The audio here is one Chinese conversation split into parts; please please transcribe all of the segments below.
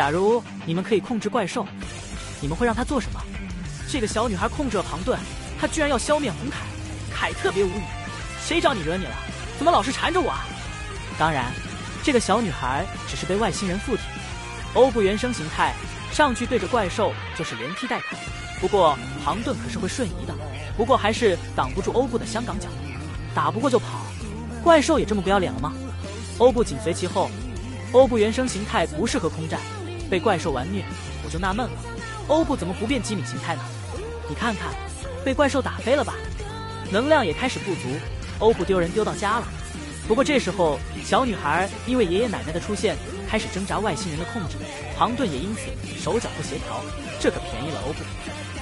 假如你们可以控制怪兽，你们会让他做什么？这个小女孩控制了庞顿，她居然要消灭红凯，凯特别无语。谁找你惹你了？怎么老是缠着我啊？当然，这个小女孩只是被外星人附体。欧布原生形态上去对着怪兽就是连踢带砍，不过庞顿可是会瞬移的，不过还是挡不住欧布的香港脚，打不过就跑。怪兽也这么不要脸了吗？欧布紧随其后。欧布原生形态不适合空战，被怪兽玩虐，我就纳闷了，欧布怎么不变机敏形态呢？你看看，被怪兽打飞了吧？能量也开始不足，欧布丢人丢到家了。不过这时候，小女孩因为爷爷奶奶的出现，开始挣扎外星人的控制，庞顿也因此手脚不协调，这可便宜了欧布。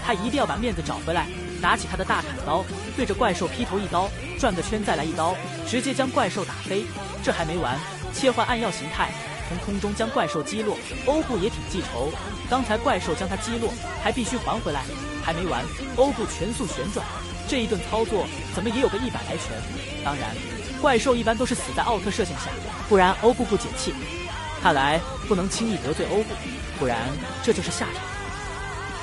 他一定要把面子找回来，拿起他的大砍刀，对着怪兽劈头一刀，转个圈再来一刀，直接将怪兽打飞。这还没完。切换暗耀形态，从空中将怪兽击落。欧布也挺记仇，刚才怪兽将他击落，还必须还回来。还没完，欧布全速旋转，这一顿操作怎么也有个一百来拳。当然，怪兽一般都是死在奥特射线下，不然欧布不解气。看来不能轻易得罪欧布，不然这就是下场。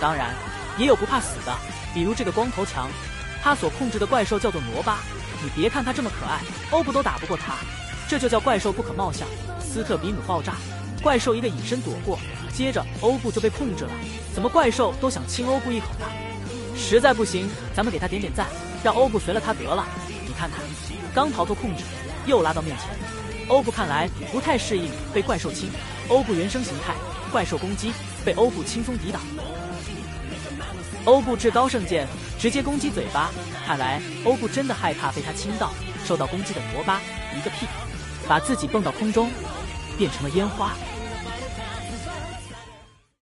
当然，也有不怕死的，比如这个光头强，他所控制的怪兽叫做罗巴。你别看他这么可爱，欧布都打不过他。这就叫怪兽不可貌相，斯特比姆爆炸，怪兽一个隐身躲过，接着欧布就被控制了。怎么怪兽都想亲欧布一口呢？实在不行，咱们给他点点赞，让欧布随了他得了。你看看，刚逃脱控制，又拉到面前。欧布看来不太适应被怪兽亲。欧布原生形态，怪兽攻击被欧布轻松抵挡。欧布至高圣剑直接攻击嘴巴，看来欧布真的害怕被他亲到。受到攻击的罗巴一个屁。把自己蹦到空中，变成了烟花。